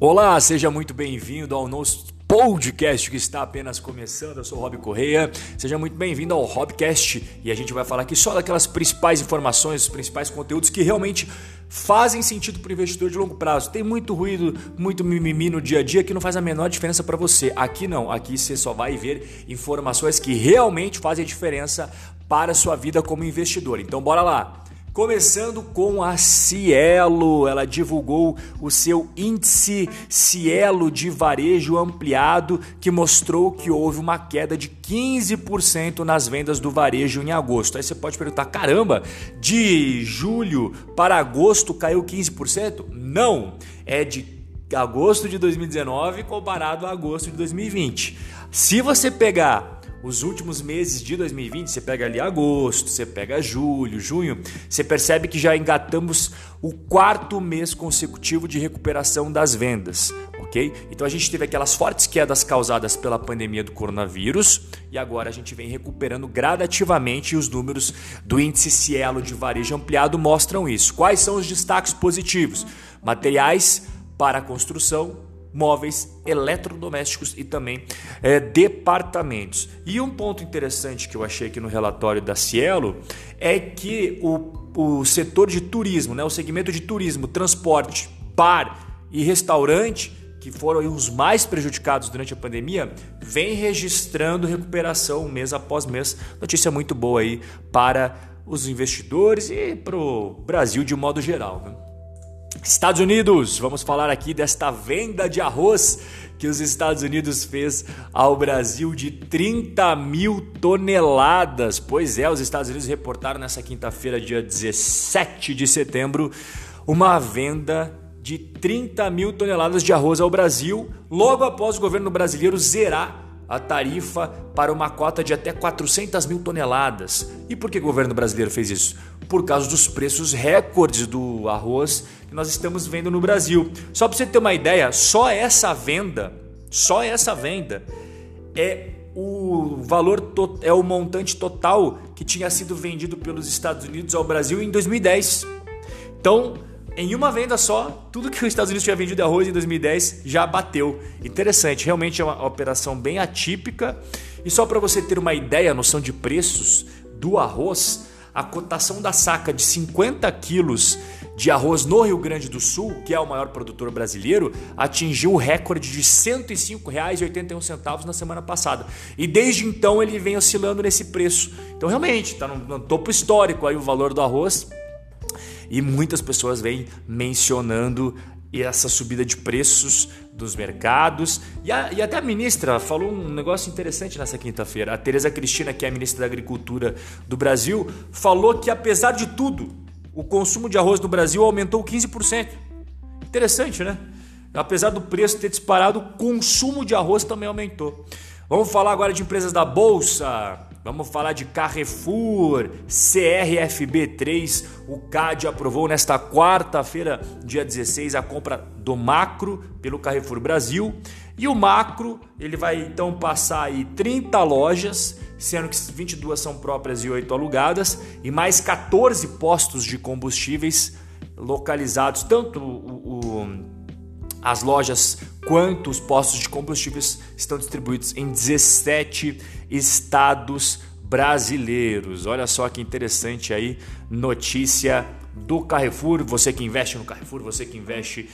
Olá, seja muito bem-vindo ao nosso podcast que está apenas começando. Eu sou o Rob Correia. Seja muito bem-vindo ao Hobcast e a gente vai falar aqui só daquelas principais informações, os principais conteúdos que realmente fazem sentido para o investidor de longo prazo. Tem muito ruído, muito mimimi no dia a dia que não faz a menor diferença para você. Aqui não, aqui você só vai ver informações que realmente fazem diferença para a sua vida como investidor. Então bora lá. Começando com a Cielo, ela divulgou o seu índice Cielo de varejo ampliado, que mostrou que houve uma queda de 15% nas vendas do varejo em agosto. Aí você pode perguntar: caramba, de julho para agosto caiu 15%? Não, é de agosto de 2019 comparado a agosto de 2020. Se você pegar os últimos meses de 2020, você pega ali agosto, você pega julho, junho, você percebe que já engatamos o quarto mês consecutivo de recuperação das vendas, ok? Então a gente teve aquelas fortes quedas causadas pela pandemia do coronavírus e agora a gente vem recuperando gradativamente e os números do índice Cielo de varejo ampliado mostram isso. Quais são os destaques positivos? Materiais para construção, móveis, eletrodomésticos e também é, departamentos. E um ponto interessante que eu achei aqui no relatório da Cielo é que o, o setor de turismo, né, o segmento de turismo, transporte, bar e restaurante, que foram os mais prejudicados durante a pandemia, vem registrando recuperação mês após mês. Notícia muito boa aí para os investidores e para o Brasil de modo geral. Né? Estados Unidos, vamos falar aqui desta venda de arroz que os Estados Unidos fez ao Brasil de 30 mil toneladas. Pois é, os Estados Unidos reportaram nessa quinta-feira, dia 17 de setembro, uma venda de 30 mil toneladas de arroz ao Brasil, logo após o governo brasileiro zerar a tarifa para uma cota de até 400 mil toneladas. E por que o governo brasileiro fez isso? Por causa dos preços recordes do arroz que nós estamos vendo no Brasil. Só para você ter uma ideia, só essa venda, só essa venda é o valor é o montante total que tinha sido vendido pelos Estados Unidos ao Brasil em 2010. Então, em uma venda só, tudo que os Estados Unidos tinha vendido arroz em 2010 já bateu. Interessante, realmente é uma operação bem atípica. E só para você ter uma ideia, noção de preços do arroz, a cotação da saca de 50 quilos de arroz no Rio Grande do Sul, que é o maior produtor brasileiro, atingiu o recorde de R$ 105,81 na semana passada. E desde então ele vem oscilando nesse preço. Então realmente está no, no topo histórico aí o valor do arroz e muitas pessoas vêm mencionando essa subida de preços dos mercados. E, a, e, até a ministra falou um negócio interessante nessa quinta-feira. A Tereza Cristina, que é a ministra da Agricultura do Brasil, falou que apesar de tudo, o consumo de arroz no Brasil aumentou 15%. Interessante, né? Apesar do preço ter disparado, o consumo de arroz também aumentou. Vamos falar agora de empresas da bolsa. Vamos falar de Carrefour, CRFB3. O CAD aprovou nesta quarta-feira, dia 16, a compra do Macro pelo Carrefour Brasil. E o Macro, ele vai então passar aí 30 lojas, sendo que 22 são próprias e 8 alugadas, e mais 14 postos de combustíveis localizados, tanto o, o, as lojas quanto os postos de combustíveis estão distribuídos em 17 estados brasileiros. Olha só que interessante aí, notícia do Carrefour. Você que investe no Carrefour, você que investe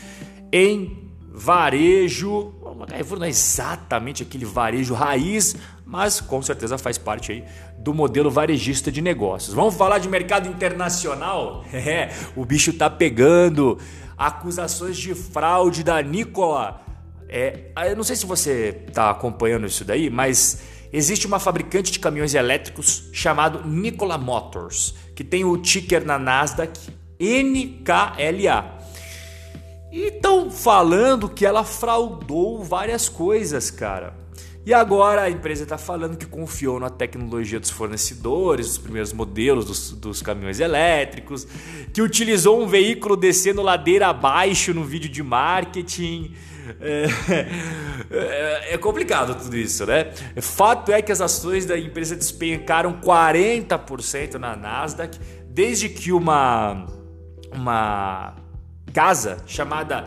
em varejo. O Carrefour não é exatamente aquele varejo raiz, mas com certeza faz parte aí do modelo varejista de negócios. Vamos falar de mercado internacional? É, o bicho tá pegando. Acusações de fraude da Nicola. É, eu não sei se você está acompanhando isso daí, mas existe uma fabricante de caminhões elétricos chamado Nikola Motors, que tem o ticker na Nasdaq NKLA. E estão falando que ela fraudou várias coisas, cara. E agora a empresa está falando que confiou na tecnologia dos fornecedores, dos primeiros modelos dos, dos, caminhões elétricos, que utilizou um veículo descendo ladeira abaixo no vídeo de marketing. É, é, é, complicado tudo isso, né? Fato é que as ações da empresa despencaram 40% na Nasdaq desde que uma, uma casa chamada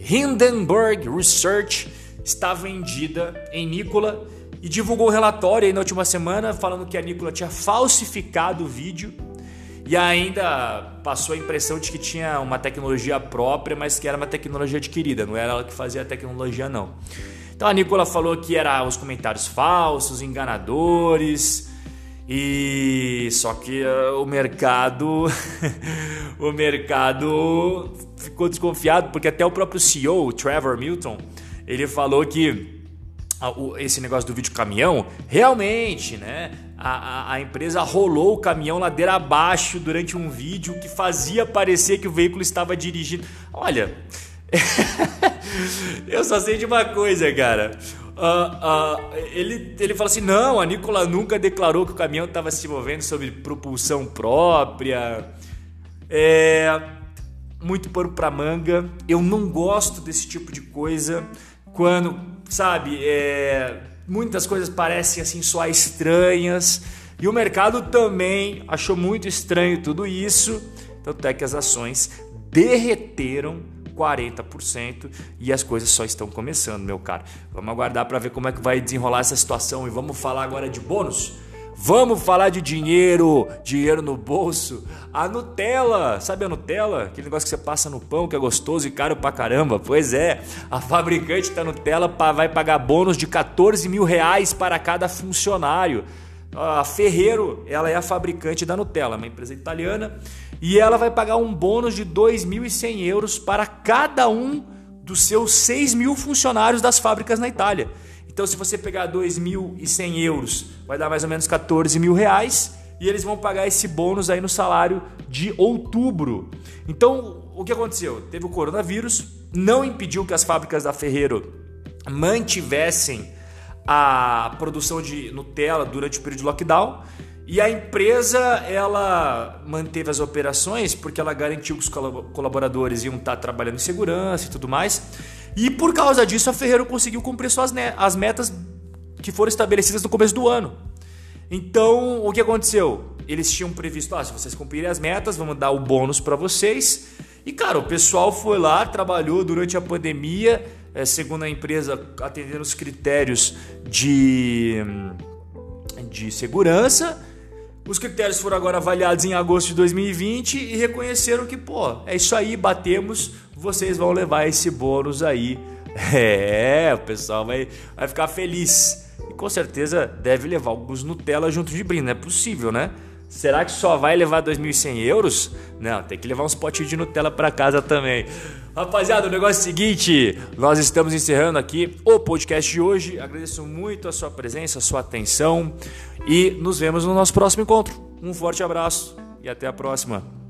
Hindenburg Research está vendida em Nikola e divulgou um relatório aí na última semana falando que a Nikola tinha falsificado o vídeo e ainda passou a impressão de que tinha uma tecnologia própria, mas que era uma tecnologia adquirida, não era ela que fazia a tecnologia não. Então a Nicola falou que era os comentários falsos, enganadores, e só que uh, o mercado o mercado ficou desconfiado porque até o próprio CEO, o Trevor Milton, ele falou que esse negócio do vídeo caminhão, realmente, né? A, a, a, empresa rolou o caminhão ladeira abaixo durante um vídeo que fazia parecer que o veículo estava dirigindo. Olha, eu só sei de uma coisa, cara. Uh, uh, ele, ele fala assim: não, a Nicola nunca declarou que o caminhão estava se movendo sobre propulsão própria. É. Muito pano pra manga. Eu não gosto desse tipo de coisa. Quando, sabe, é, muitas coisas parecem assim só estranhas. E o mercado também achou muito estranho tudo isso. Tanto é que as ações derreteram 40% e as coisas só estão começando, meu caro. Vamos aguardar para ver como é que vai desenrolar essa situação e vamos falar agora de bônus. Vamos falar de dinheiro, dinheiro no bolso. A Nutella, sabe a Nutella? Aquele negócio que você passa no pão que é gostoso e caro pra caramba. Pois é, a fabricante da Nutella vai pagar bônus de 14 mil reais para cada funcionário. A Ferreiro, ela é a fabricante da Nutella, uma empresa italiana e ela vai pagar um bônus de 2.100 euros para cada um dos seus 6 mil funcionários das fábricas na Itália. Então, se você pegar 2.100 euros, vai dar mais ou menos 14 mil reais e eles vão pagar esse bônus aí no salário de outubro. Então, o que aconteceu? Teve o coronavírus, não impediu que as fábricas da Ferreiro mantivessem a produção de Nutella durante o período de lockdown. E a empresa ela manteve as operações porque ela garantiu que os colaboradores iam estar trabalhando em segurança e tudo mais. E por causa disso a Ferreiro conseguiu cumprir suas as metas que foram estabelecidas no começo do ano. Então o que aconteceu? Eles tinham previsto, ah, se vocês cumprirem as metas, vamos dar o bônus para vocês. E cara, o pessoal foi lá, trabalhou durante a pandemia, é, segundo a empresa, atendendo os critérios de, de segurança os critérios foram agora avaliados em agosto de 2020 e reconheceram que, pô, é isso aí, batemos, vocês vão levar esse bônus aí. É, o pessoal vai, vai ficar feliz. E com certeza deve levar alguns Nutella junto de brinde, não é possível, né? Será que só vai levar 2.100 euros? Não, tem que levar uns potinhos de Nutella para casa também. Rapaziada, o negócio é o seguinte: nós estamos encerrando aqui o podcast de hoje. Agradeço muito a sua presença, a sua atenção e nos vemos no nosso próximo encontro. Um forte abraço e até a próxima.